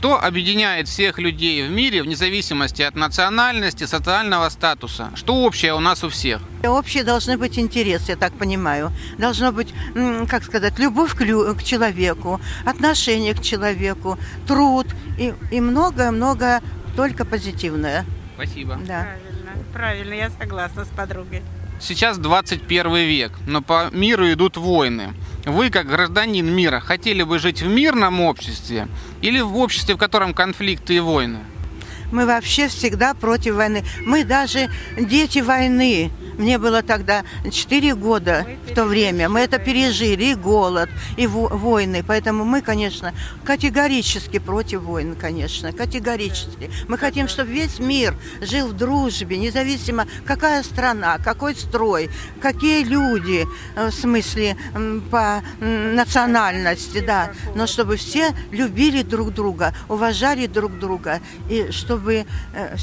Что объединяет всех людей в мире вне зависимости от национальности, социального статуса? Что общее у нас у всех? Общие должны быть интерес, я так понимаю. Должно быть, как сказать, любовь к, лю- к человеку, отношение к человеку, труд и и многое-многое только позитивное. Спасибо. Да. Правильно, правильно, я согласна с подругой. Сейчас 21 век, но по миру идут войны. Вы, как гражданин мира, хотели бы жить в мирном обществе или в обществе, в котором конфликты и войны? Мы вообще всегда против войны. Мы даже дети войны. Мне было тогда 4 года в то время. Мы это пережили, и голод, и во- войны. Поэтому мы, конечно, категорически против войн, конечно, категорически. Мы хотим, чтобы весь мир жил в дружбе, независимо, какая страна, какой строй, какие люди, э, в смысле, по национальности, да. Но чтобы все любили друг друга, уважали друг друга, и чтобы э,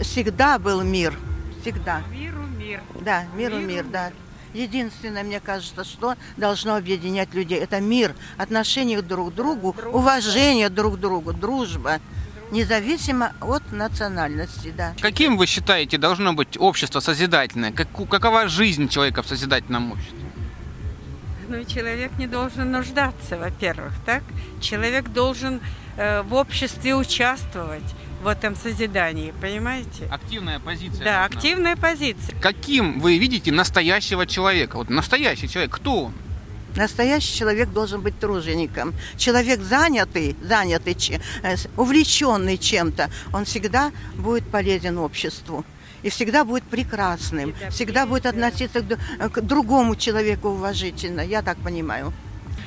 всегда был мир. Всегда. Миру мир. Да, миру Миру мир, да. Единственное, мне кажется, что должно объединять людей, это мир, отношение друг к другу, уважение друг к другу, дружба, независимо от национальности, да. Каким вы считаете должно быть общество созидательное? Как- какова жизнь человека в созидательном обществе? Ну, человек не должен нуждаться, во-первых, так? Человек должен э, в обществе участвовать в этом созидании, понимаете? Активная позиция. Да, должна. активная позиция. Каким вы видите настоящего человека? Вот настоящий человек, кто он? Настоящий человек должен быть тружеником. Человек занятый, занятый, э, увлеченный чем-то, он всегда будет полезен обществу. И всегда будет прекрасным, всегда будет относиться ду- к другому человеку уважительно, я так понимаю.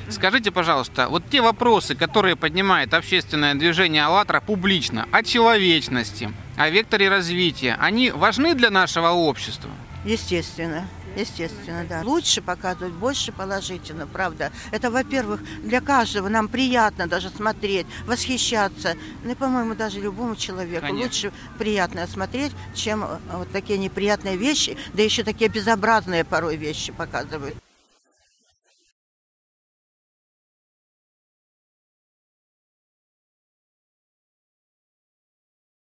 Скажите, пожалуйста, вот те вопросы, которые поднимает общественное движение «АЛЛАТРА» публично, о человечности, о векторе развития, они важны для нашего общества? Естественно. Естественно, да. Лучше показывать, больше положительно, правда. Это, во-первых, для каждого нам приятно даже смотреть, восхищаться. Ну и, по-моему, даже любому человеку Конечно. лучше приятно смотреть, чем э, вот такие неприятные вещи, да еще такие безобразные порой вещи показывают.